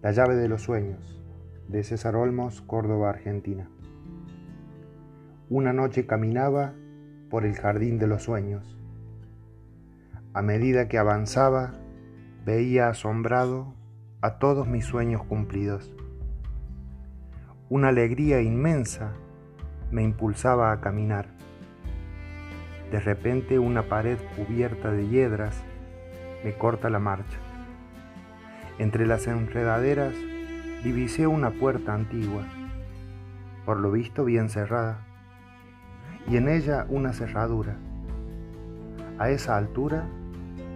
La llave de los sueños, de César Olmos, Córdoba, Argentina. Una noche caminaba por el jardín de los sueños. A medida que avanzaba, veía asombrado a todos mis sueños cumplidos. Una alegría inmensa me impulsaba a caminar. De repente una pared cubierta de hiedras me corta la marcha. Entre las enredaderas divisé una puerta antigua, por lo visto bien cerrada, y en ella una cerradura. A esa altura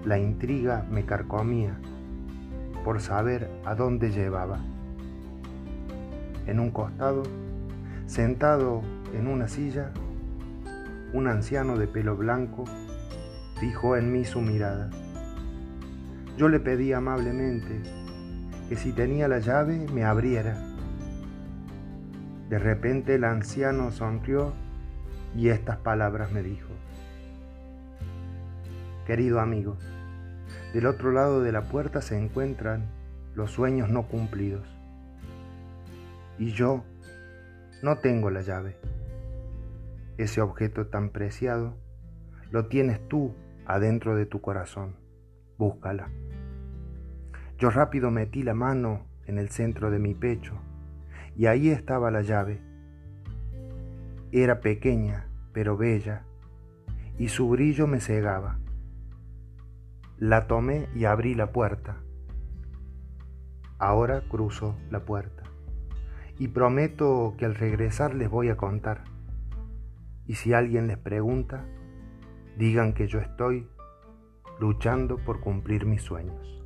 la intriga me carcomía por saber a dónde llevaba. En un costado, sentado en una silla, un anciano de pelo blanco fijó en mí su mirada. Yo le pedí amablemente que si tenía la llave me abriera. De repente el anciano sonrió y estas palabras me dijo. Querido amigo, del otro lado de la puerta se encuentran los sueños no cumplidos. Y yo no tengo la llave. Ese objeto tan preciado lo tienes tú adentro de tu corazón. Búscala. Yo rápido metí la mano en el centro de mi pecho y ahí estaba la llave. Era pequeña, pero bella, y su brillo me cegaba. La tomé y abrí la puerta. Ahora cruzo la puerta y prometo que al regresar les voy a contar. Y si alguien les pregunta, digan que yo estoy luchando por cumplir mis sueños.